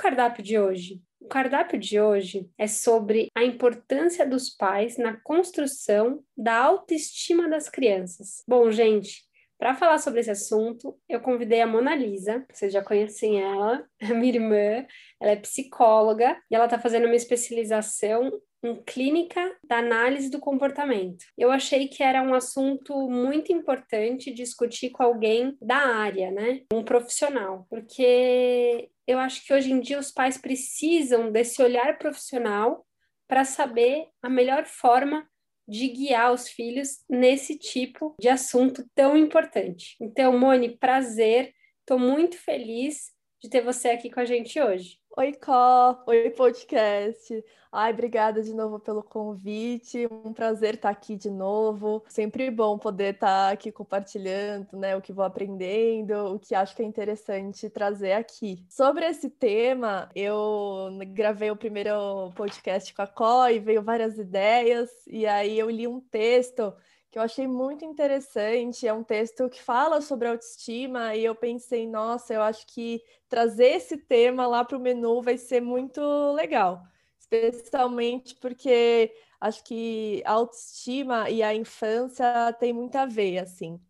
Cardápio de hoje? O cardápio de hoje é sobre a importância dos pais na construção da autoestima das crianças. Bom, gente, para falar sobre esse assunto, eu convidei a Mona Lisa, vocês já conhecem ela, a minha irmã, ela é psicóloga e ela está fazendo uma especialização em clínica da análise do comportamento. Eu achei que era um assunto muito importante discutir com alguém da área, né? Um profissional, porque eu acho que hoje em dia os pais precisam desse olhar profissional para saber a melhor forma de guiar os filhos nesse tipo de assunto tão importante. Então, Mone, prazer, estou muito feliz de ter você aqui com a gente hoje. Oi, Có! Oi, podcast! Ai, obrigada de novo pelo convite. Um prazer estar aqui de novo. Sempre bom poder estar aqui compartilhando, né, o que vou aprendendo, o que acho que é interessante trazer aqui. Sobre esse tema, eu gravei o primeiro podcast com a Có e veio várias ideias, e aí eu li um texto que eu achei muito interessante. É um texto que fala sobre autoestima e eu pensei, nossa, eu acho que trazer esse tema lá para o menu vai ser muito legal, especialmente porque acho que a autoestima e a infância tem muito a ver, assim.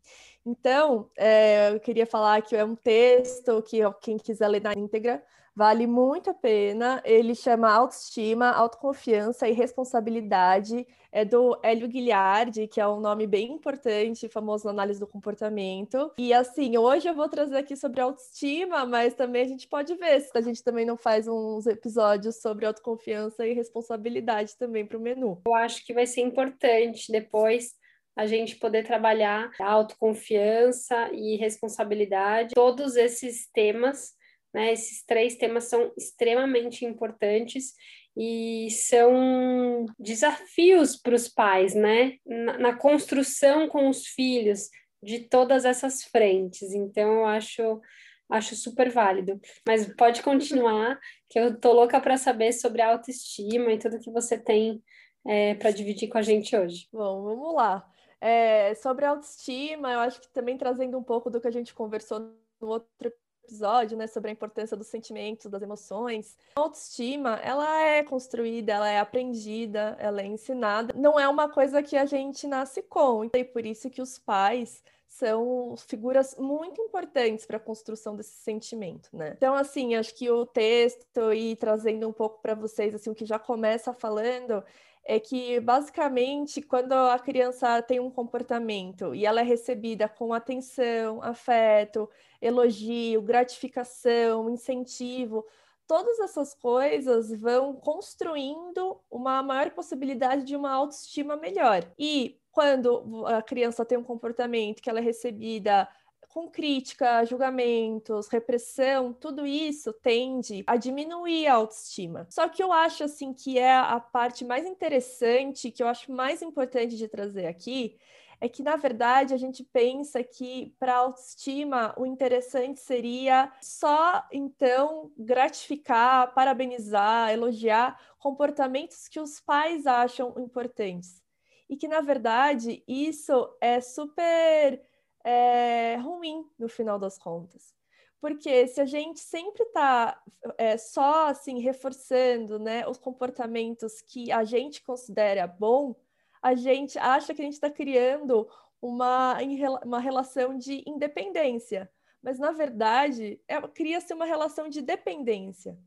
Então, é, eu queria falar que é um texto que quem quiser ler na íntegra Vale muito a pena. Ele chama Autoestima, Autoconfiança e Responsabilidade. É do Hélio Guilherme, que é um nome bem importante, famoso na análise do comportamento. E assim, hoje eu vou trazer aqui sobre autoestima, mas também a gente pode ver se a gente também não faz uns episódios sobre autoconfiança e responsabilidade também para o menu. Eu acho que vai ser importante depois a gente poder trabalhar autoconfiança e responsabilidade, todos esses temas né? Esses três temas são extremamente importantes e são desafios para os pais, né? Na, na, construção com os filhos de todas essas frentes. Então, eu acho, acho super válido. Mas pode continuar, que eu tô louca para saber sobre a autoestima e tudo que você tem é, para dividir com a gente hoje. Bom, vamos lá. É, sobre autoestima, eu acho que também trazendo um pouco do que a gente conversou no outro episódio, né, sobre a importância dos sentimentos, das emoções. A autoestima, ela é construída, ela é aprendida, ela é ensinada. Não é uma coisa que a gente nasce com. E por isso que os pais são figuras muito importantes para a construção desse sentimento, né? Então, assim, acho que o texto e trazendo um pouco para vocês assim o que já começa falando é que basicamente quando a criança tem um comportamento e ela é recebida com atenção, afeto, elogio, gratificação, incentivo, todas essas coisas vão construindo uma maior possibilidade de uma autoestima melhor. E quando a criança tem um comportamento que ela é recebida com crítica, julgamentos, repressão, tudo isso tende a diminuir a autoestima. Só que eu acho assim que é a parte mais interessante, que eu acho mais importante de trazer aqui, é que na verdade a gente pensa que para autoestima o interessante seria só então gratificar, parabenizar, elogiar comportamentos que os pais acham importantes. E que na verdade isso é super é, ruim no final das contas. Porque se a gente sempre está é, só assim reforçando né, os comportamentos que a gente considera bom, a gente acha que a gente está criando uma, uma relação de independência. Mas, na verdade, é, cria-se uma relação de dependência.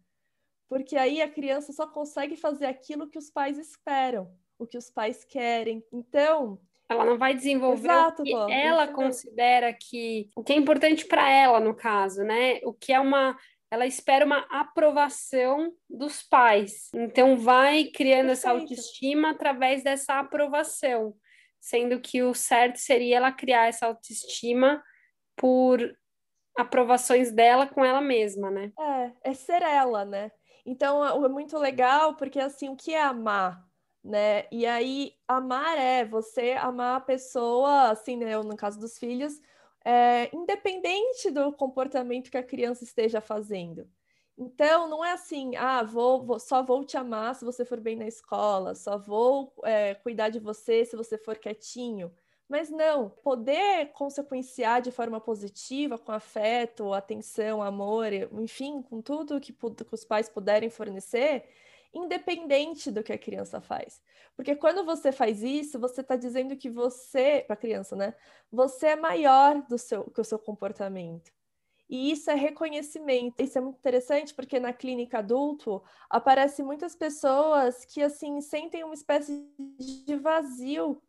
Porque aí a criança só consegue fazer aquilo que os pais esperam, o que os pais querem. Então, ela não vai desenvolver Exato, o que ela considera que o que é importante para ela no caso, né? O que é uma ela espera uma aprovação dos pais. Então vai criando Perfeito. essa autoestima através dessa aprovação, sendo que o certo seria ela criar essa autoestima por aprovações dela com ela mesma, né? É, é ser ela, né? Então é muito legal porque assim, o que é amar? Né? E aí, amar é você amar a pessoa, assim, né? No caso dos filhos, é, independente do comportamento que a criança esteja fazendo. Então, não é assim, ah, vou, vou, só vou te amar se você for bem na escola, só vou é, cuidar de você se você for quietinho. Mas não, poder consequenciar de forma positiva, com afeto, atenção, amor, enfim, com tudo que, que os pais puderem fornecer, independente do que a criança faz. Porque quando você faz isso, você está dizendo que você, para a criança, né? Você é maior do seu, que o seu comportamento. E isso é reconhecimento. Isso é muito interessante porque na clínica adulto aparecem muitas pessoas que assim sentem uma espécie de vazio,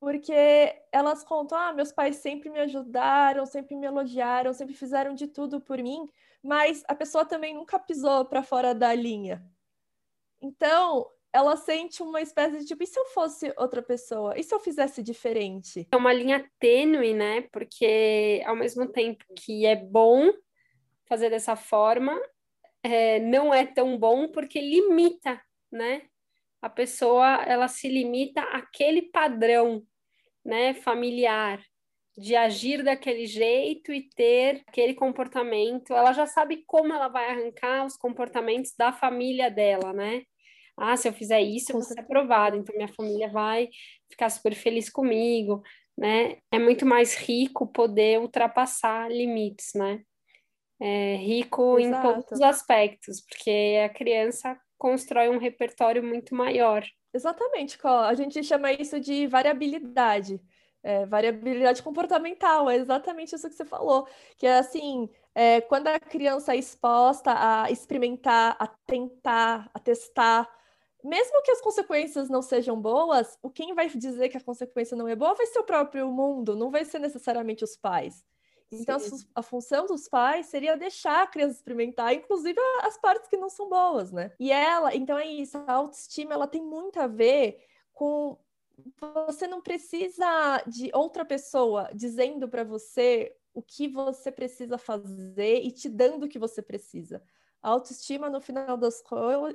porque elas contam: "Ah, meus pais sempre me ajudaram, sempre me elogiaram, sempre fizeram de tudo por mim", mas a pessoa também nunca pisou para fora da linha. Então, ela sente uma espécie de tipo, e se eu fosse outra pessoa? E se eu fizesse diferente? É uma linha tênue, né? Porque ao mesmo tempo que é bom fazer dessa forma, é, não é tão bom porque limita, né? A pessoa, ela se limita àquele padrão, né, familiar, de agir daquele jeito e ter aquele comportamento. Ela já sabe como ela vai arrancar os comportamentos da família dela, né? ah, se eu fizer isso, eu vou ser aprovada, então minha família vai ficar super feliz comigo, né? É muito mais rico poder ultrapassar limites, né? É rico Exato. em todos os aspectos, porque a criança constrói um repertório muito maior. Exatamente, a gente chama isso de variabilidade. É, variabilidade comportamental, é exatamente isso que você falou, que é assim, é, quando a criança é exposta a experimentar, a tentar, a testar, mesmo que as consequências não sejam boas, o quem vai dizer que a consequência não é boa vai ser o próprio mundo, não vai ser necessariamente os pais. Então, Sim. a, função dos pais seria deixar a criança experimentar, inclusive as partes que não são boas, né? E ela, então é isso, a autoestima, ela tem muito a ver com você não precisa de outra pessoa dizendo para você o que você precisa fazer e te dando o que você precisa. A autoestima, no final das,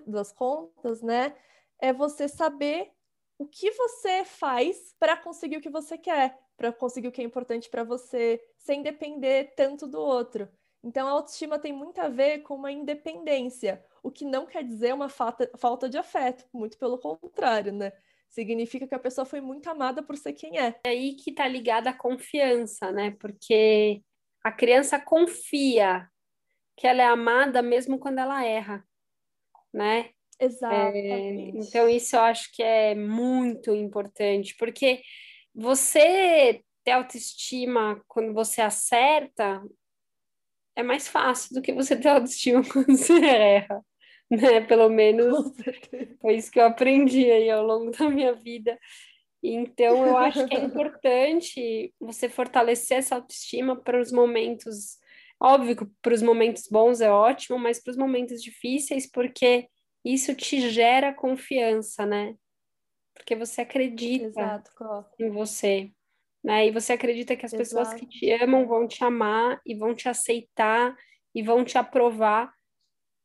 das contas, né, é você saber o que você faz para conseguir o que você quer, para conseguir o que é importante para você, sem depender tanto do outro. Então, a autoestima tem muito a ver com uma independência, o que não quer dizer uma falta, falta de afeto, muito pelo contrário, né? Significa que a pessoa foi muito amada por ser quem é. É aí que tá ligada a confiança, né? Porque a criança confia que ela é amada mesmo quando ela erra, né? Exatamente. É, então, isso eu acho que é muito importante, porque você ter autoestima quando você acerta é mais fácil do que você ter autoestima quando você erra, né? Pelo menos foi isso que eu aprendi aí ao longo da minha vida. Então, eu acho que é importante você fortalecer essa autoestima para os momentos Óbvio que para os momentos bons é ótimo, mas para os momentos difíceis, porque isso te gera confiança, né? Porque você acredita Exato, em você. Né? E você acredita que as Exato. pessoas que te amam vão te amar e vão te aceitar e vão te aprovar,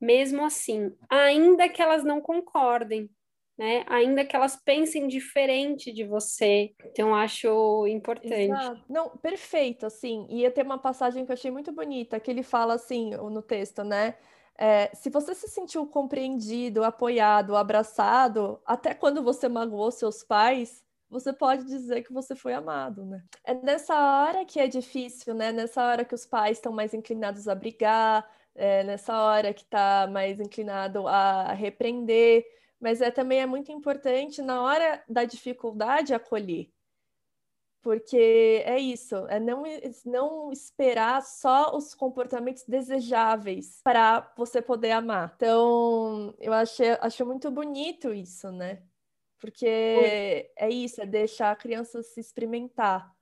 mesmo assim, ainda que elas não concordem né? Ainda que elas pensem diferente de você. Então, acho importante. Exato. Não, perfeito, assim. Ia ter uma passagem que eu achei muito bonita, que ele fala assim no texto, né? É, se você se sentiu compreendido, apoiado, abraçado, até quando você magoou seus pais, você pode dizer que você foi amado, né? É nessa hora que é difícil, né? Nessa hora que os pais estão mais inclinados a brigar, é nessa hora que está mais inclinado a repreender mas é, também é muito importante na hora da dificuldade acolher. Porque é isso, é não, não esperar só os comportamentos desejáveis para você poder amar. Então, eu achei, acho muito bonito isso, né? Porque é isso, é deixar a criança se experimentar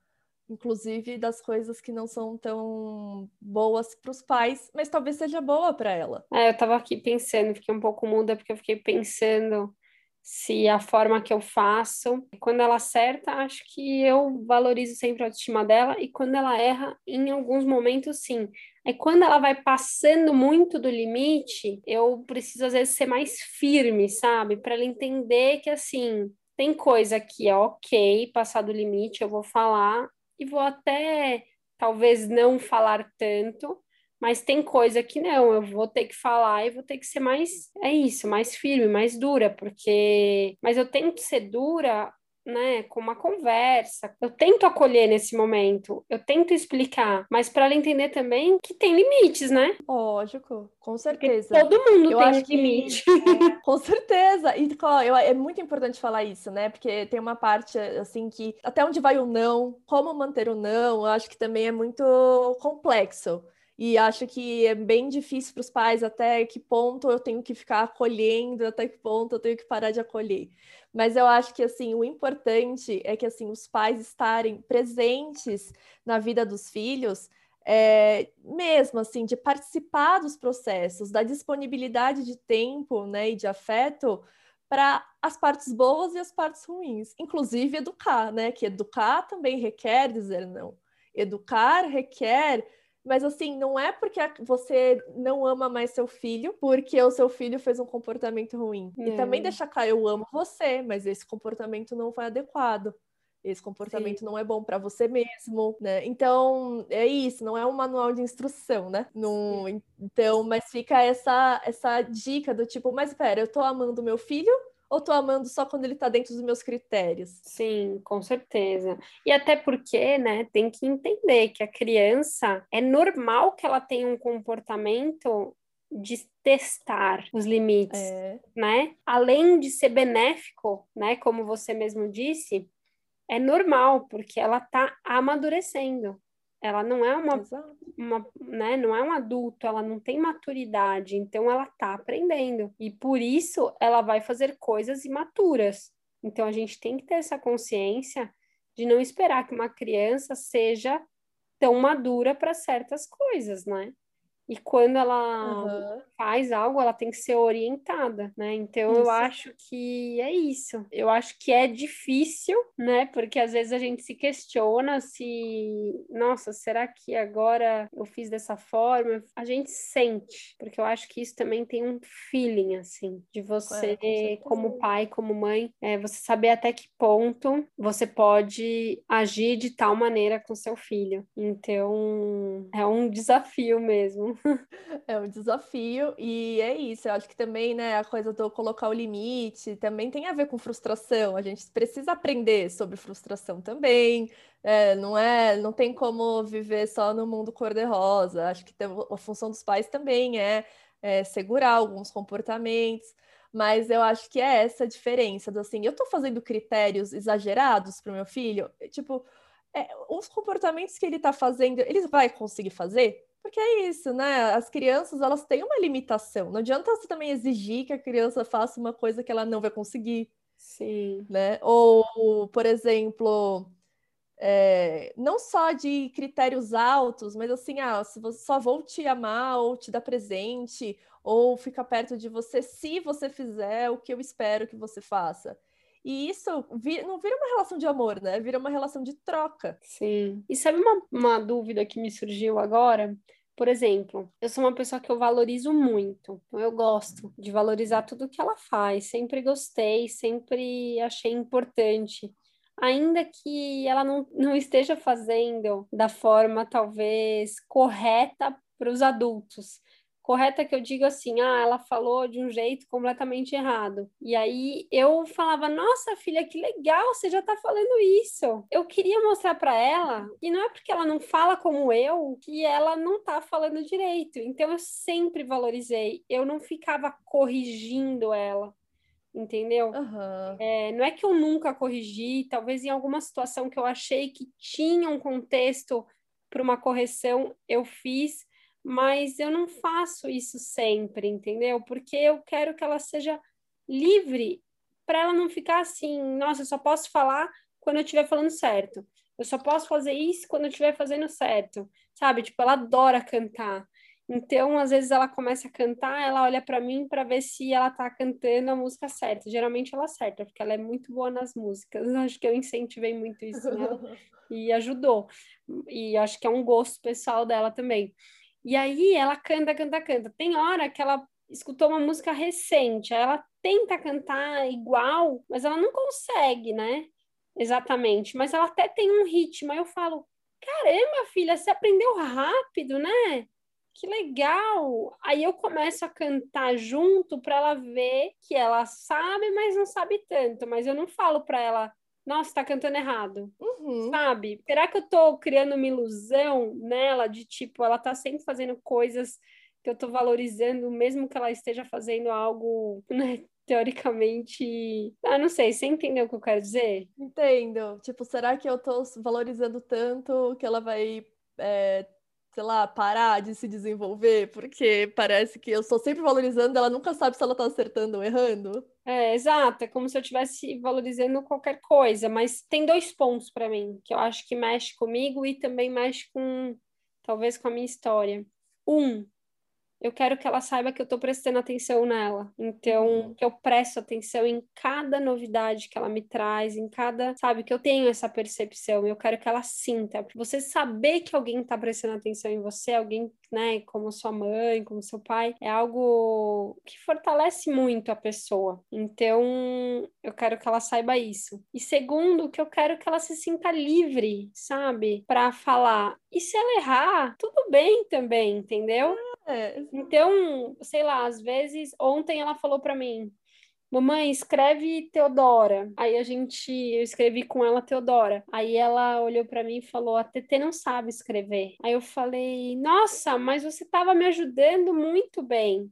inclusive das coisas que não são tão boas para os pais, mas talvez seja boa para ela. É, eu estava aqui pensando, fiquei um pouco muda porque eu fiquei pensando se a forma que eu faço, quando ela acerta, acho que eu valorizo sempre a autoestima dela e quando ela erra, em alguns momentos sim. Aí quando ela vai passando muito do limite, eu preciso às vezes ser mais firme, sabe? Para ela entender que assim, tem coisa que é ok passar do limite, eu vou falar e vou até talvez não falar tanto, mas tem coisa que não, eu vou ter que falar e vou ter que ser mais, é isso, mais firme, mais dura, porque. Mas eu tento ser dura né, com uma conversa. Eu tento acolher nesse momento, eu tento explicar, mas para ela entender também que tem limites, né? Lógico, com certeza. Porque todo mundo eu tem um limite. Que, com certeza. E eu, é muito importante falar isso, né? Porque tem uma parte assim que até onde vai o não, como manter o não, eu acho que também é muito complexo. E acho que é bem difícil para os pais até que ponto eu tenho que ficar acolhendo, até que ponto eu tenho que parar de acolher. Mas eu acho que assim, o importante é que assim os pais estarem presentes na vida dos filhos, é, mesmo assim, de participar dos processos, da disponibilidade de tempo, né, e de afeto para as partes boas e as partes ruins, inclusive educar, né? Que educar também requer dizer não. Educar requer mas assim, não é porque você não ama mais seu filho, porque o seu filho fez um comportamento ruim. É. E também deixar claro, eu amo você, mas esse comportamento não foi adequado. Esse comportamento Sim. não é bom para você mesmo, né? Então, é isso, não é um manual de instrução, né? Então, mas fica essa essa dica do tipo, mas espera, eu tô amando meu filho, ou tô amando só quando ele tá dentro dos meus critérios? Sim, com certeza. E até porque, né, tem que entender que a criança é normal que ela tenha um comportamento de testar os limites, é. né? Além de ser benéfico, né, como você mesmo disse, é normal porque ela tá amadurecendo. Ela não é uma, uma né, não é um adulto, ela não tem maturidade, então ela tá aprendendo. E por isso ela vai fazer coisas imaturas. Então a gente tem que ter essa consciência de não esperar que uma criança seja tão madura para certas coisas, né? E quando ela uhum. Faz algo, ela tem que ser orientada, né? Então isso. eu acho que é isso. Eu acho que é difícil, né? Porque às vezes a gente se questiona se, nossa, será que agora eu fiz dessa forma? A gente sente, porque eu acho que isso também tem um feeling, assim, de você, é, como pai, como mãe, é, você saber até que ponto você pode agir de tal maneira com seu filho. Então, é um desafio mesmo. É um desafio, e é isso. Eu acho que também, né, a coisa do colocar o limite também tem a ver com frustração. A gente precisa aprender sobre frustração também. É, não é, não tem como viver só no mundo cor-de-rosa. Acho que a função dos pais também é, é segurar alguns comportamentos mas eu acho que é essa a diferença do assim, eu tô fazendo critérios exagerados para o meu filho, tipo, é, os comportamentos que ele tá fazendo, ele vai conseguir fazer? Porque é isso, né? As crianças, elas têm uma limitação. Não adianta você também exigir que a criança faça uma coisa que ela não vai conseguir. Sim. Né? Ou, por exemplo, é, não só de critérios altos, mas assim, ah, só vou te amar ou te dar presente ou ficar perto de você se você fizer o que eu espero que você faça. E isso não vira uma relação de amor, né? Vira uma relação de troca. Sim. E sabe uma, uma dúvida que me surgiu agora? Por exemplo, eu sou uma pessoa que eu valorizo muito, então eu gosto de valorizar tudo que ela faz, sempre gostei, sempre achei importante. Ainda que ela não, não esteja fazendo da forma talvez correta para os adultos, correta que eu digo assim, ah, ela falou de um jeito completamente errado. E aí eu falava, nossa filha, que legal, você já tá falando isso. Eu queria mostrar para ela que não é porque ela não fala como eu que ela não tá falando direito. Então eu sempre valorizei, eu não ficava corrigindo ela. Entendeu? Uhum. É, não é que eu nunca corrigi, talvez em alguma situação que eu achei que tinha um contexto para uma correção, eu fiz, mas eu não faço isso sempre, entendeu? Porque eu quero que ela seja livre para ela não ficar assim, nossa, eu só posso falar quando eu estiver falando certo. Eu só posso fazer isso quando eu estiver fazendo certo, sabe? Tipo, ela adora cantar. Então, às vezes ela começa a cantar, ela olha para mim para ver se ela tá cantando a música certa. Geralmente ela acerta, porque ela é muito boa nas músicas. Acho que eu incentivei muito isso nela e ajudou. E acho que é um gosto pessoal dela também. E aí ela canta, canta, canta. Tem hora que ela escutou uma música recente, ela tenta cantar igual, mas ela não consegue, né? Exatamente. Mas ela até tem um ritmo. Aí eu falo: caramba, filha, você aprendeu rápido, né? Que legal! Aí eu começo a cantar junto para ela ver que ela sabe, mas não sabe tanto. Mas eu não falo para ela, nossa, tá cantando errado. Uhum. Sabe? Será que eu tô criando uma ilusão nela de tipo, ela tá sempre fazendo coisas que eu tô valorizando, mesmo que ela esteja fazendo algo, né, teoricamente. Ah, não sei, você entendeu o que eu quero dizer? Entendo. Tipo, será que eu tô valorizando tanto que ela vai. É, sei lá, parar de se desenvolver, porque parece que eu estou sempre valorizando, ela nunca sabe se ela está acertando ou errando. É, exato, é como se eu estivesse valorizando qualquer coisa, mas tem dois pontos para mim que eu acho que mexe comigo e também mexe com, talvez, com a minha história. Um, eu quero que ela saiba que eu estou prestando atenção nela. Então, uhum. que eu presto atenção em cada novidade que ela me traz, em cada, sabe, que eu tenho essa percepção. Eu quero que ela sinta. Você saber que alguém está prestando atenção em você, alguém, né, como sua mãe, como seu pai, é algo que fortalece muito a pessoa. Então, eu quero que ela saiba isso. E segundo, que eu quero que ela se sinta livre, sabe, para falar. E se ela errar, tudo bem também, entendeu? É. Então, sei lá, às vezes, ontem ela falou para mim, mamãe, escreve Teodora. Aí a gente, eu escrevi com ela Teodora. Aí ela olhou para mim e falou, a TT não sabe escrever. Aí eu falei, nossa, mas você estava me ajudando muito bem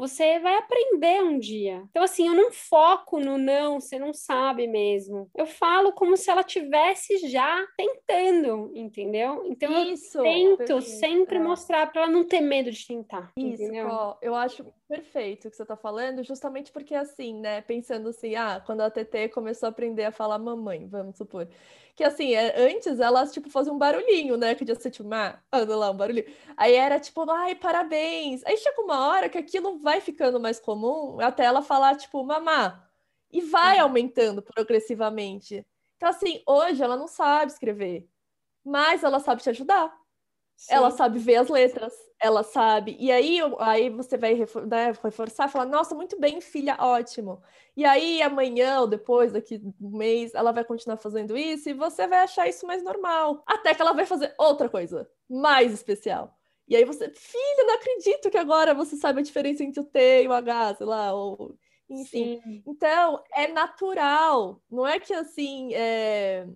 você vai aprender um dia. Então, assim, eu não foco no não, você não sabe mesmo. Eu falo como se ela tivesse já tentando, entendeu? Então, Isso, eu tento perfeito. sempre é. mostrar para ela não ter medo de tentar. Isso, entendeu? eu acho perfeito o que você tá falando, justamente porque, assim, né, pensando assim, ah, quando a TT começou a aprender a falar mamãe, vamos supor que assim, é, antes elas, tipo, faziam um barulhinho, né? Que podia ser tipo, ah, anda lá, um barulhinho. Aí era tipo, ai, parabéns. Aí chega uma hora que aquilo vai ficando mais comum até ela falar, tipo, mamá. E vai uhum. aumentando progressivamente. Então, assim, hoje ela não sabe escrever, mas ela sabe te ajudar. Sim. Ela sabe ver as letras, ela sabe. E aí, aí você vai né, reforçar, falar, nossa, muito bem, filha, ótimo. E aí, amanhã ou depois, daqui um mês, ela vai continuar fazendo isso e você vai achar isso mais normal. Até que ela vai fazer outra coisa, mais especial. E aí você, filha, não acredito que agora você sabe a diferença entre o T e o H, sei lá, ou enfim. Sim. Então, é natural. Não é que assim. É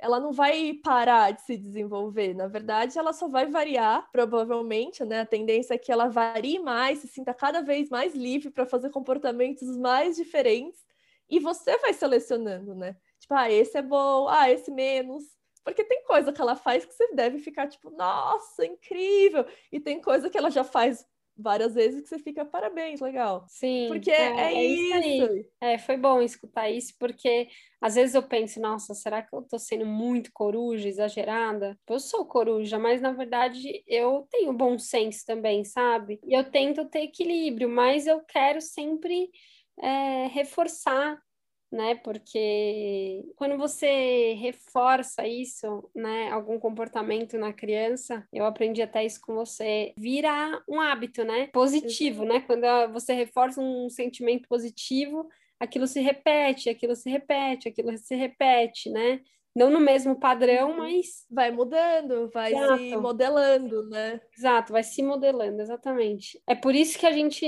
ela não vai parar de se desenvolver. Na verdade, ela só vai variar, provavelmente, né? A tendência é que ela varie mais, se sinta cada vez mais livre para fazer comportamentos mais diferentes. E você vai selecionando, né? Tipo, ah, esse é bom, ah, esse menos. Porque tem coisa que ela faz que você deve ficar tipo, nossa, incrível! E tem coisa que ela já faz várias vezes que você fica, parabéns, legal. Sim. Porque é, é, é isso. isso é, foi bom escutar isso, porque às vezes eu penso, nossa, será que eu tô sendo muito coruja, exagerada? Eu sou coruja, mas na verdade eu tenho bom senso também, sabe? E eu tento ter equilíbrio, mas eu quero sempre é, reforçar né? Porque quando você reforça isso, né, algum comportamento na criança, eu aprendi até isso com você, vira um hábito, né? Positivo, né? Quando você reforça um sentimento positivo, aquilo se repete, aquilo se repete, aquilo se repete, né? Não no mesmo padrão, uhum. mas vai mudando, vai Exato. se modelando, né? Exato, vai se modelando, exatamente. É por isso que a gente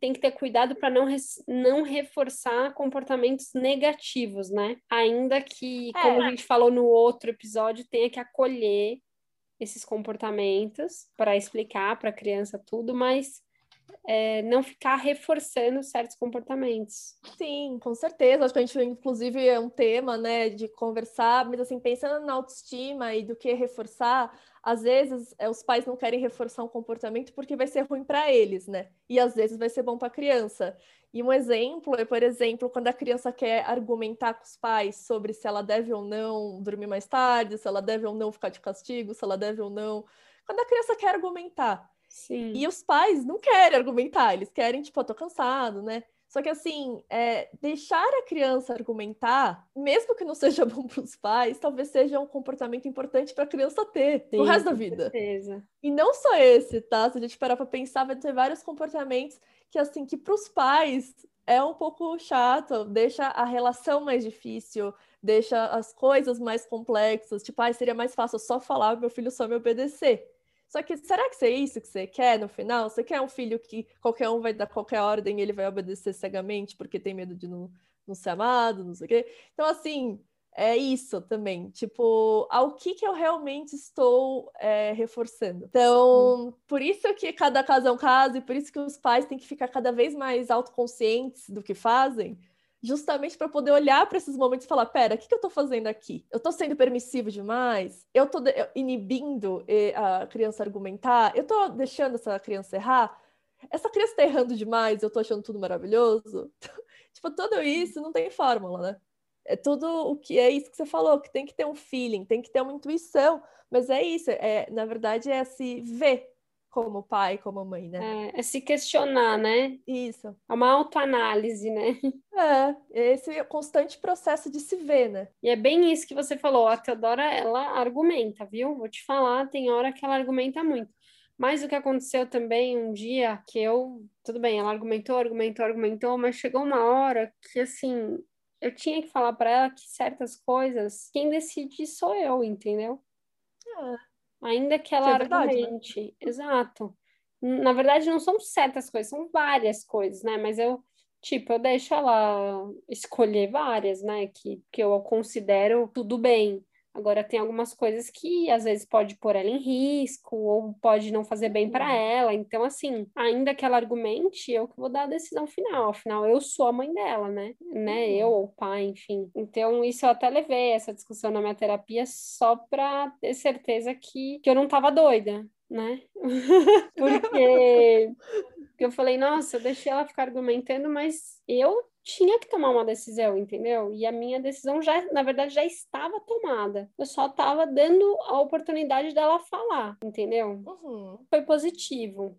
tem que ter cuidado para não, não reforçar comportamentos negativos, né? Ainda que, é. como a gente falou no outro episódio, tenha que acolher esses comportamentos para explicar para a criança tudo, mas é, não ficar reforçando certos comportamentos. Sim, com certeza. Acho que a gente, inclusive, é um tema, né, de conversar, mas assim, pensando na autoestima e do que reforçar, às vezes é, os pais não querem reforçar um comportamento porque vai ser ruim para eles, né? E às vezes vai ser bom para a criança. E um exemplo é, por exemplo, quando a criança quer argumentar com os pais sobre se ela deve ou não dormir mais tarde, se ela deve ou não ficar de castigo, se ela deve ou não. Quando a criança quer argumentar, Sim. E os pais não querem argumentar, eles querem, tipo, eu tô cansado, né? Só que, assim, é, deixar a criança argumentar, mesmo que não seja bom para os pais, talvez seja um comportamento importante para a criança ter Sim, no resto da vida. Certeza. E não só esse, tá? Se a gente parar para pensar, vai ter vários comportamentos que, assim, que para os pais é um pouco chato, deixa a relação mais difícil, deixa as coisas mais complexas. Tipo, ah, seria mais fácil só falar, meu filho só me obedecer. Só que será que é isso que você quer no final? Você quer um filho que qualquer um vai dar qualquer ordem e ele vai obedecer cegamente porque tem medo de não, não ser amado, não sei o quê? Então, assim, é isso também. Tipo, ao que, que eu realmente estou é, reforçando. Então, Sim. por isso que cada caso é um caso e por isso que os pais têm que ficar cada vez mais autoconscientes do que fazem justamente para poder olhar para esses momentos e falar: pera, o que, que eu estou fazendo aqui? Eu estou sendo permissivo demais? Eu estou inibindo a criança argumentar? Eu estou deixando essa criança errar? Essa criança está errando demais? Eu estou achando tudo maravilhoso? tipo, tudo isso não tem fórmula, né? É tudo o que é isso que você falou, que tem que ter um feeling, tem que ter uma intuição, mas é isso, é, na verdade é se ver como pai, como mãe, né? É, é se questionar, né? Isso. É uma autoanálise, né? É, esse constante processo de se ver, né? E é bem isso que você falou, a Teodora, ela argumenta, viu? Vou te falar, tem hora que ela argumenta muito. Mas o que aconteceu também um dia que eu, tudo bem, ela argumentou, argumentou, argumentou, mas chegou uma hora que assim, eu tinha que falar para ela que certas coisas, quem decide sou eu, entendeu? É. Ainda que ela é verdade. Né? Exato. Na verdade, não são certas coisas, são várias coisas, né? Mas eu, tipo, eu deixo ela escolher várias, né? Que, que eu considero tudo bem. Agora, tem algumas coisas que às vezes pode pôr ela em risco ou pode não fazer bem para uhum. ela. Então, assim, ainda que ela argumente, eu que vou dar a decisão final. Afinal, eu sou a mãe dela, né? né? Eu ou o pai, enfim. Então, isso eu até levei essa discussão na minha terapia só para ter certeza que, que eu não tava doida, né? Porque eu falei, nossa, eu deixei ela ficar argumentando, mas eu tinha que tomar uma decisão, entendeu? E a minha decisão já, na verdade, já estava tomada. Eu só estava dando a oportunidade dela falar, entendeu? Uhum. Foi positivo.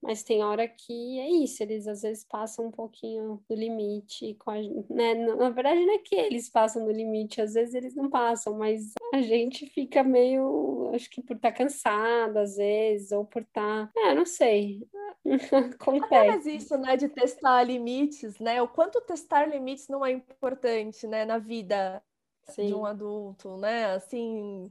Mas tem hora que é isso, eles às vezes passam um pouquinho do limite com a né? Na verdade, não é que eles passam do limite, às vezes eles não passam, mas a gente fica meio, acho que por estar tá cansado, às vezes, ou por estar. Tá... É, não sei. Acontece. Apenas isso, né, de testar limites, né? O quanto testar limites não é importante, né, na vida Sim. de um adulto, né? Assim,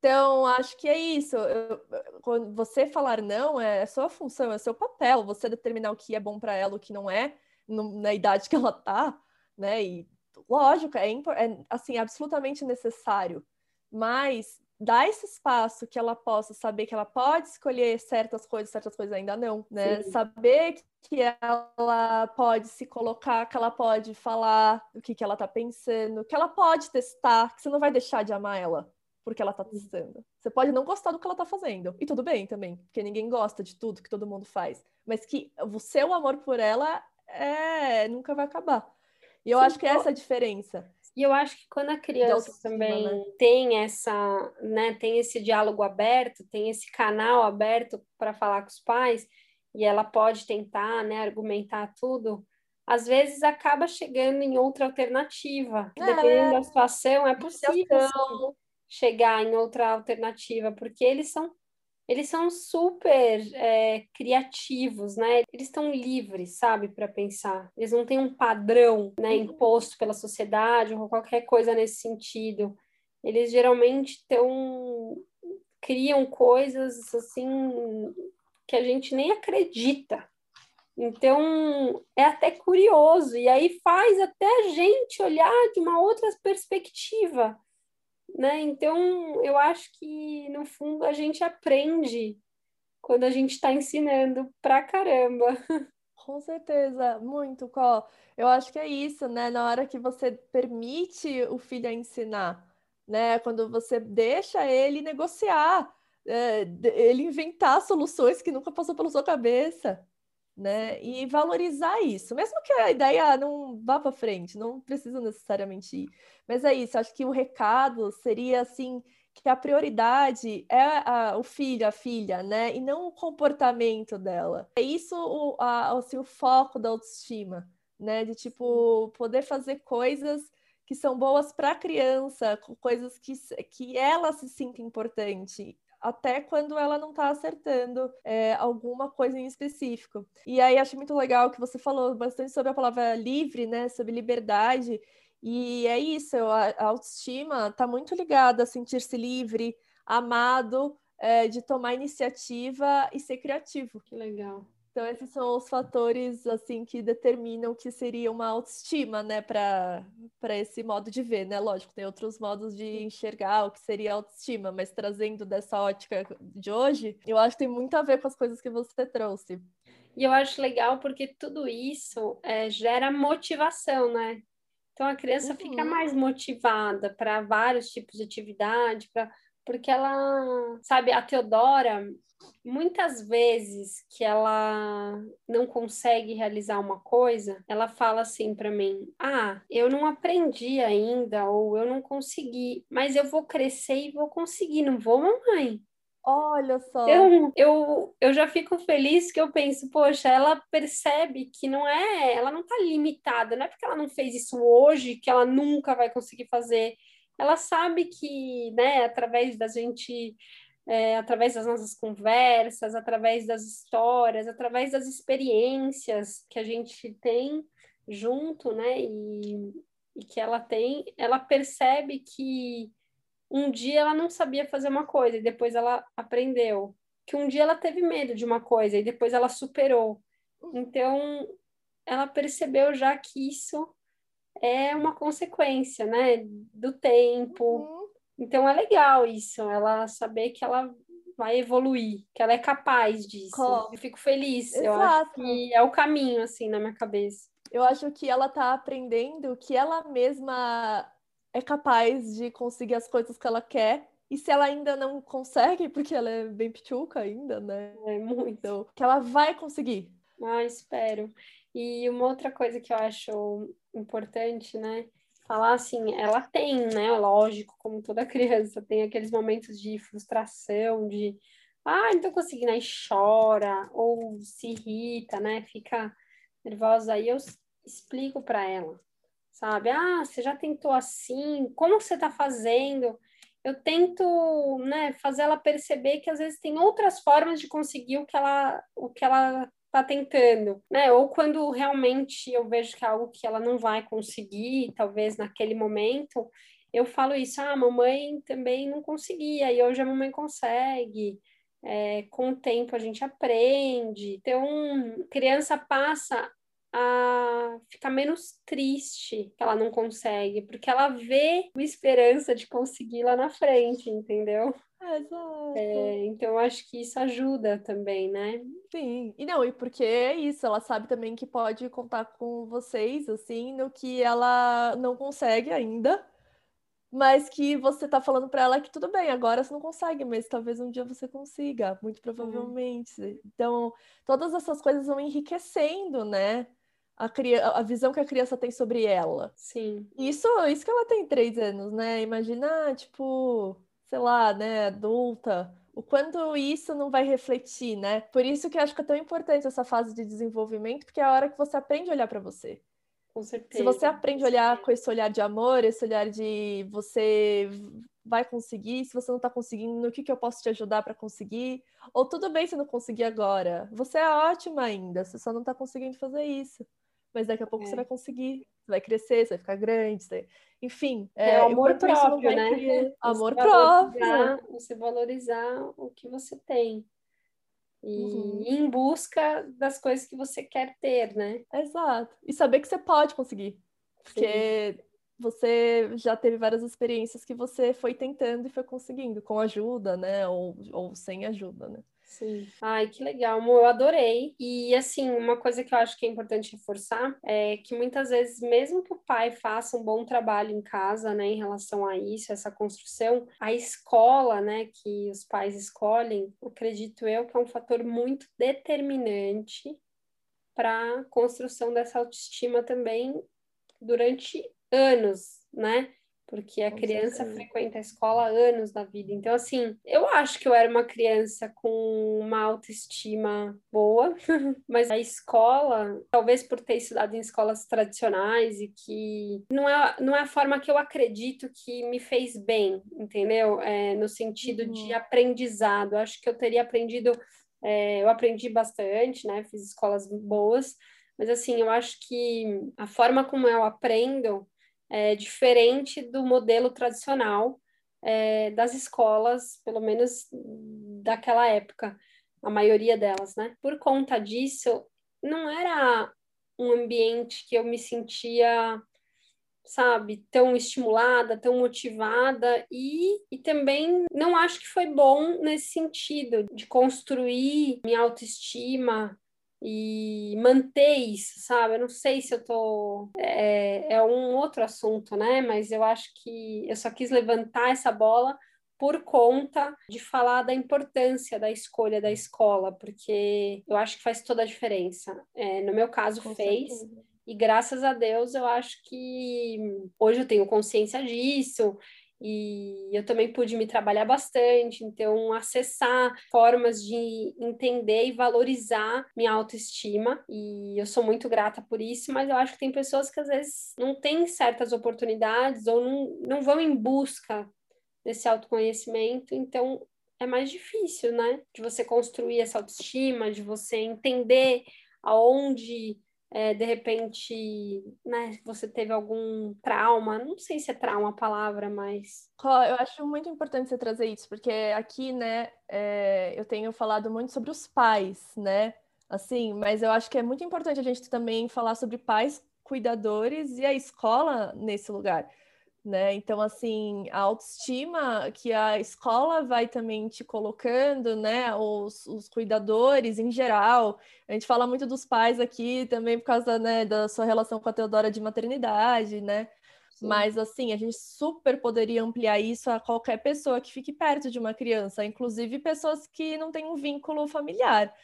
então, acho que é isso. Eu, quando você falar não, é, é sua função, é seu papel, você determinar o que é bom para ela, o que não é, no, na idade que ela tá, né? E lógico, é, é assim, absolutamente necessário. Mas dar esse espaço que ela possa saber que ela pode escolher certas coisas, certas coisas ainda não, né? Sim. Saber que ela pode se colocar, que ela pode falar o que, que ela tá pensando, que ela pode testar, que você não vai deixar de amar ela porque ela tá testando. Você pode não gostar do que ela tá fazendo. E tudo bem também, porque ninguém gosta de tudo que todo mundo faz. Mas que o seu amor por ela é nunca vai acabar. E eu Sim, acho que essa é a diferença. E eu acho que quando a criança também né? tem essa, né, tem esse diálogo aberto, tem esse canal aberto para falar com os pais, e ela pode tentar, né, argumentar tudo, às vezes acaba chegando em outra alternativa. É, Dependendo da situação, é possível chegar em outra alternativa, porque eles são eles são super é, criativos, né? Eles estão livres, sabe, para pensar. Eles não têm um padrão, né, uhum. imposto pela sociedade ou qualquer coisa nesse sentido. Eles geralmente tão, criam coisas assim que a gente nem acredita. Então, é até curioso, e aí faz até a gente olhar de uma outra perspectiva né? Então, eu acho que, no fundo, a gente aprende quando a gente está ensinando pra caramba. Com certeza, muito, Có. Eu acho que é isso, né? Na hora que você permite o filho ensinar, né? Quando você deixa ele negociar, é, ele inventar soluções que nunca passou pela sua cabeça, né? E valorizar isso, mesmo que a ideia não vá para frente, não precisa necessariamente ir. Mas é isso, acho que o recado seria assim que a prioridade é a, o filho, a filha, né? E não o comportamento dela. É isso o, a, assim, o foco da autoestima, né? De tipo poder fazer coisas que são boas para a criança, coisas que, que ela se sinta importante até quando ela não está acertando é, alguma coisa em específico. E aí acho muito legal que você falou bastante sobre a palavra livre, né? Sobre liberdade. E é isso, a, autoestima está muito ligada a sentir-se livre, amado, é, de tomar iniciativa e ser criativo. Que legal. Então esses são os fatores assim que determinam que seria uma autoestima, né, para para esse modo de ver, né? Lógico, tem outros modos de enxergar o que seria autoestima, mas trazendo dessa ótica de hoje, eu acho que tem muito a ver com as coisas que você trouxe. E eu acho legal porque tudo isso é, gera motivação, né? Então a criança uhum. fica mais motivada para vários tipos de atividade, para porque ela, sabe, a Teodora, muitas vezes que ela não consegue realizar uma coisa, ela fala assim para mim: "Ah, eu não aprendi ainda ou eu não consegui, mas eu vou crescer e vou conseguir, não vou, mamãe?" Olha só. Eu, eu, eu já fico feliz que eu penso, poxa, ela percebe que não é, ela não tá limitada, não é porque ela não fez isso hoje que ela nunca vai conseguir fazer. Ela sabe que, né, através da gente é, através das nossas conversas, através das histórias, através das experiências que a gente tem junto, né? E, e que ela tem, ela percebe que um dia ela não sabia fazer uma coisa e depois ela aprendeu. Que um dia ela teve medo de uma coisa e depois ela superou. Então, ela percebeu já que isso é uma consequência, né, do tempo, uhum. Então é legal isso, ela saber que ela vai evoluir, que ela é capaz disso. Eu fico feliz. Exato. Eu acho que é o caminho, assim, na minha cabeça. Eu acho que ela tá aprendendo que ela mesma é capaz de conseguir as coisas que ela quer. E se ela ainda não consegue, porque ela é bem pituca ainda, né? É muito. Então, que ela vai conseguir. Ah, espero. E uma outra coisa que eu acho importante, né? falar assim, ela tem, né? Lógico, como toda criança, tem aqueles momentos de frustração, de ah, não tô conseguindo, aí chora, ou se irrita, né? Fica nervosa. Aí eu explico para ela, sabe? Ah, você já tentou assim? Como você tá fazendo? Eu tento, né, fazer ela perceber que às vezes tem outras formas de conseguir o que ela, o que ela tá tentando, né? Ou quando realmente eu vejo que é algo que ela não vai conseguir, talvez naquele momento, eu falo isso, ah, mamãe também não conseguia, e hoje a mamãe consegue. É, com o tempo a gente aprende. Então, criança passa a ficar menos triste que ela não consegue, porque ela vê a esperança de conseguir lá na frente, entendeu? Exato. É, então, acho que isso ajuda também, né? Sim, e não, e porque é isso, ela sabe também que pode contar com vocês, assim, no que ela não consegue ainda, mas que você tá falando para ela que tudo bem, agora você não consegue, mas talvez um dia você consiga, muito provavelmente. Hum. Então, todas essas coisas vão enriquecendo, né? A, a visão que a criança tem sobre ela. Sim. Isso, isso que ela tem três anos, né? Imagina, tipo, sei lá, né, adulta, o quanto isso não vai refletir, né? Por isso que eu acho que é tão importante essa fase de desenvolvimento, porque é a hora que você aprende a olhar para você. Com certeza. Se você aprende a olhar com esse olhar de amor, esse olhar de você vai conseguir, se você não está conseguindo, no que, que eu posso te ajudar para conseguir? Ou tudo bem se não conseguir agora, você é ótima ainda, você só não está conseguindo fazer isso. Mas daqui a pouco é. você vai conseguir, você vai crescer, você vai ficar grande, você... Enfim, é, é o amor próprio, né? Amor próprio. Você valorizar o que você tem. E uhum. em busca das coisas que você quer ter, né? Exato. E saber que você pode conseguir. Porque Sim. você já teve várias experiências que você foi tentando e foi conseguindo, com ajuda, né? Ou, ou sem ajuda, né? Sim. Ai, que legal, amor. Eu adorei. E, assim, uma coisa que eu acho que é importante reforçar é que muitas vezes, mesmo que o pai faça um bom trabalho em casa, né, em relação a isso, essa construção, a escola, né, que os pais escolhem, acredito eu que é um fator muito determinante para a construção dessa autoestima também durante anos, né? Porque a criança frequenta a escola há anos da vida. Então, assim, eu acho que eu era uma criança com uma autoestima boa, mas a escola, talvez por ter estudado em escolas tradicionais e que não é, não é a forma que eu acredito que me fez bem, entendeu? É, no sentido uhum. de aprendizado. Acho que eu teria aprendido, é, eu aprendi bastante, né? Fiz escolas boas, mas assim, eu acho que a forma como eu aprendo é, diferente do modelo tradicional é, das escolas, pelo menos daquela época, a maioria delas, né? Por conta disso, não era um ambiente que eu me sentia, sabe, tão estimulada, tão motivada e, e também não acho que foi bom nesse sentido de construir minha autoestima, e manter isso, sabe? Eu não sei se eu tô. É, é um outro assunto, né? Mas eu acho que eu só quis levantar essa bola por conta de falar da importância da escolha da escola, porque eu acho que faz toda a diferença. É, no meu caso, Com fez. Certeza. E graças a Deus eu acho que hoje eu tenho consciência disso, e eu também pude me trabalhar bastante, então acessar formas de entender e valorizar minha autoestima, e eu sou muito grata por isso, mas eu acho que tem pessoas que às vezes não têm certas oportunidades ou não, não vão em busca desse autoconhecimento, então é mais difícil, né? De você construir essa autoestima, de você entender aonde é, de repente, né, você teve algum trauma, não sei se é trauma a palavra, mas. Eu acho muito importante você trazer isso, porque aqui, né, é, eu tenho falado muito sobre os pais, né, assim, mas eu acho que é muito importante a gente também falar sobre pais cuidadores e a escola nesse lugar né? Então, assim, a autoestima que a escola vai também te colocando, né? Os, os cuidadores em geral. A gente fala muito dos pais aqui também por causa, né, da sua relação com a Teodora de maternidade, né? Sim. Mas, assim, a gente super poderia ampliar isso a qualquer pessoa que fique perto de uma criança, inclusive pessoas que não têm um vínculo familiar.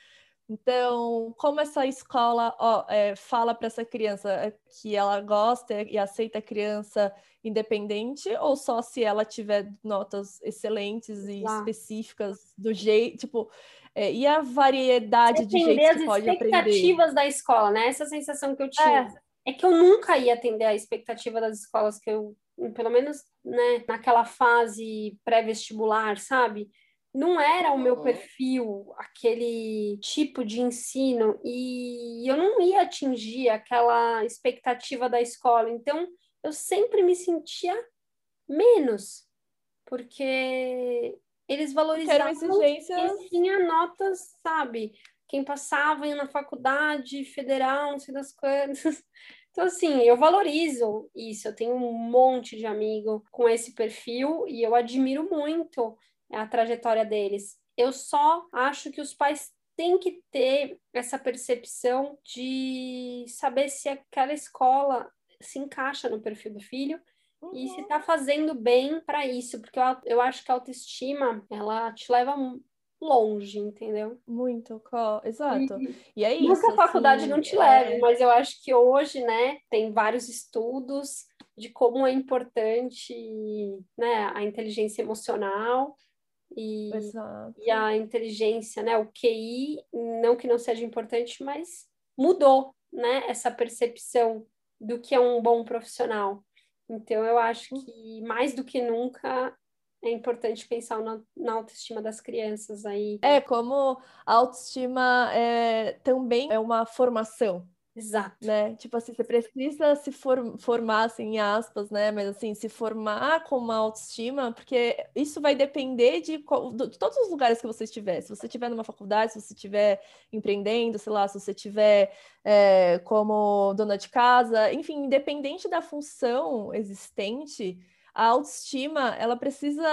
Então, como essa escola ó, é, fala para essa criança é, que ela gosta e aceita a criança independente, ou só se ela tiver notas excelentes e específicas do jeito, tipo, é, e a variedade de jeitos que pode aprender? as expectativas da escola, né? Essa sensação que eu tinha. É. é que eu nunca ia atender a expectativa das escolas que eu, pelo menos, né, naquela fase pré-vestibular, sabe? Não era o meu perfil, aquele tipo de ensino, e eu não ia atingir aquela expectativa da escola. Então, eu sempre me sentia menos, porque eles valorizavam exigências... e tinha notas, sabe? Quem passava na faculdade federal, não sei das coisas. Então, assim, eu valorizo isso. Eu tenho um monte de amigo com esse perfil e eu admiro muito a trajetória deles. Eu só acho que os pais têm que ter essa percepção de saber se aquela escola se encaixa no perfil do filho uhum. e se está uhum. fazendo bem para isso, porque eu, eu acho que a autoestima ela te leva longe, entendeu? Muito, exato. E, e é isso. Que a faculdade assim, não te leve, é... mas eu acho que hoje, né, tem vários estudos de como é importante, né, a inteligência emocional e, e a inteligência, né? O QI, não que não seja importante, mas mudou, né? Essa percepção do que é um bom profissional. Então, eu acho hum. que mais do que nunca é importante pensar na, na, autoestima das crianças aí. É, como a autoestima é, também é uma formação, Exato. Né? Tipo assim, você precisa se for, formar, assim, em aspas, né? Mas assim, se formar com uma autoestima, porque isso vai depender de, de todos os lugares que você estiver. Se você estiver numa faculdade, se você estiver empreendendo, sei lá, se você estiver é, como dona de casa, enfim, independente da função existente a autoestima ela precisa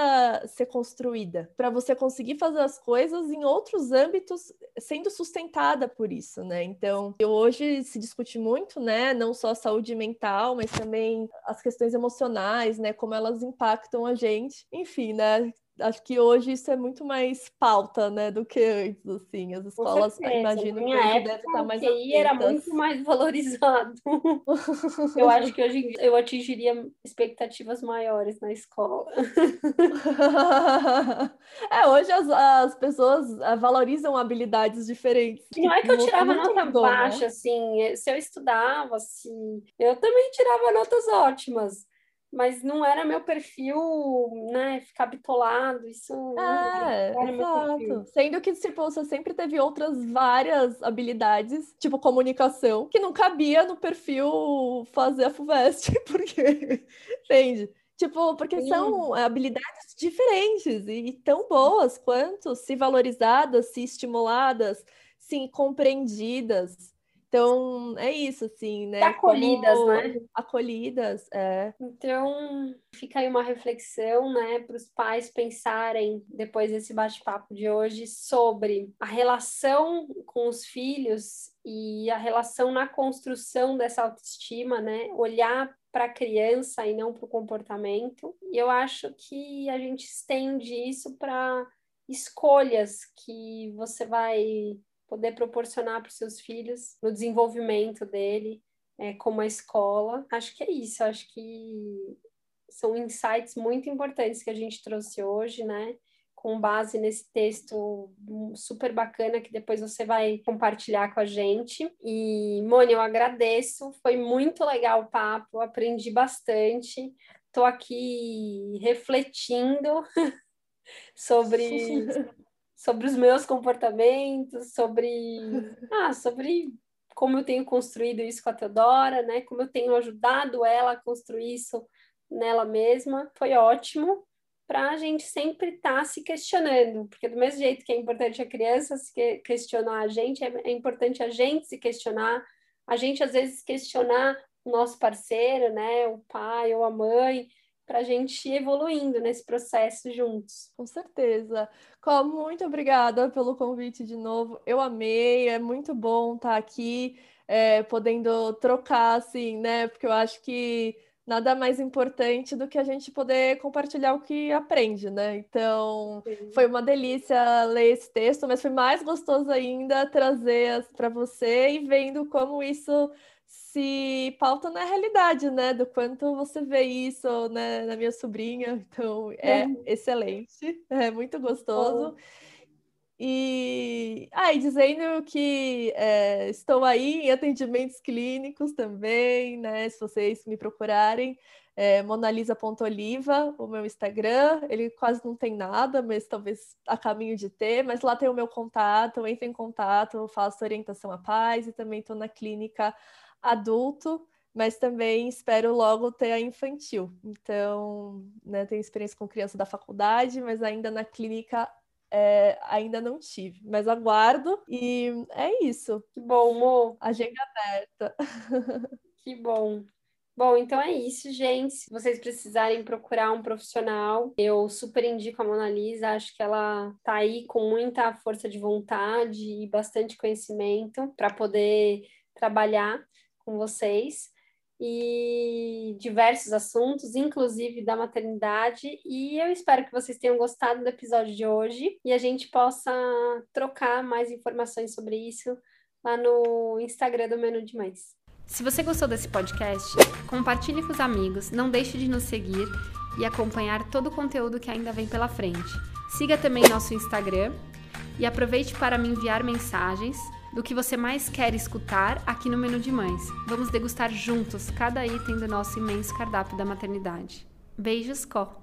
ser construída para você conseguir fazer as coisas em outros âmbitos sendo sustentada por isso, né? Então, hoje se discute muito, né, não só a saúde mental, mas também as questões emocionais, né, como elas impactam a gente. Enfim, né, acho que hoje isso é muito mais pauta, né, do que antes, assim. As escolas, imagino que hoje época, deve estar mais o QI era muito mais valorizado. eu acho que hoje eu atingiria expectativas maiores na escola. é, hoje as, as pessoas ah, valorizam habilidades diferentes. Não é que eu tirava nota mudou, né? baixa, né? assim, se eu estudava, assim, eu também tirava notas ótimas mas não era meu perfil, né, ficar bitolado, isso é, exato. Sendo que, tipo, você sempre teve outras várias habilidades, tipo comunicação, que não cabia no perfil fazer a FUVEST, porque, entende? Tipo, porque Sim. são habilidades diferentes e tão boas quanto, se valorizadas, se estimuladas, se compreendidas. Então, é isso, assim, né? acolhidas, Como... né? Acolhidas, é. Então, fica aí uma reflexão, né, para os pais pensarem, depois desse bate-papo de hoje, sobre a relação com os filhos e a relação na construção dessa autoestima, né? Olhar para a criança e não para o comportamento. E eu acho que a gente estende isso para escolhas que você vai poder proporcionar para os seus filhos no desenvolvimento dele, é, como a escola. Acho que é isso, acho que são insights muito importantes que a gente trouxe hoje, né? Com base nesse texto super bacana que depois você vai compartilhar com a gente. E, Mônica, eu agradeço, foi muito legal o papo, aprendi bastante. Estou aqui refletindo sobre sobre os meus comportamentos, sobre, ah, sobre como eu tenho construído isso com a Teodora, né? Como eu tenho ajudado ela a construir isso nela mesma. Foi ótimo para a gente sempre estar tá se questionando, porque do mesmo jeito que é importante a criança se questionar a gente, é, é importante a gente se questionar, a gente às vezes questionar o nosso parceiro, né? O pai ou a mãe, para a gente ir evoluindo nesse processo juntos. Com certeza. Com muito obrigada pelo convite de novo. Eu amei, é muito bom estar aqui, é, podendo trocar, assim, né? Porque eu acho que nada mais importante do que a gente poder compartilhar o que aprende, né? Então, Sim. foi uma delícia ler esse texto, mas foi mais gostoso ainda trazer para você e vendo como isso se pauta na realidade, né? Do quanto você vê isso né, na minha sobrinha. Então, é, é. excelente, é muito gostoso. E, ah, e dizendo que é, estou aí em atendimentos clínicos também, né? Se vocês me procurarem, é monalisa.oliva, o meu Instagram. Ele quase não tem nada, mas talvez a caminho de ter. Mas lá tem o meu contato, entre em contato, faço orientação à paz e também estou na clínica adulto, mas também espero logo ter a infantil. Então, né, tenho experiência com criança da faculdade, mas ainda na clínica é, ainda não tive, mas aguardo e é isso. Que bom, Mo. Agenda aberta. Que bom. Bom, então é isso, gente. Se vocês precisarem procurar um profissional, eu super indico a Mona Lisa. Acho que ela tá aí com muita força de vontade e bastante conhecimento para poder trabalhar com vocês e diversos assuntos, inclusive da maternidade. E eu espero que vocês tenham gostado do episódio de hoje e a gente possa trocar mais informações sobre isso lá no Instagram do Menu de Mães. Se você gostou desse podcast, compartilhe com os amigos, não deixe de nos seguir e acompanhar todo o conteúdo que ainda vem pela frente. Siga também nosso Instagram e aproveite para me enviar mensagens do que você mais quer escutar aqui no Menu de Mães. Vamos degustar juntos cada item do nosso imenso cardápio da maternidade. Beijos, Có!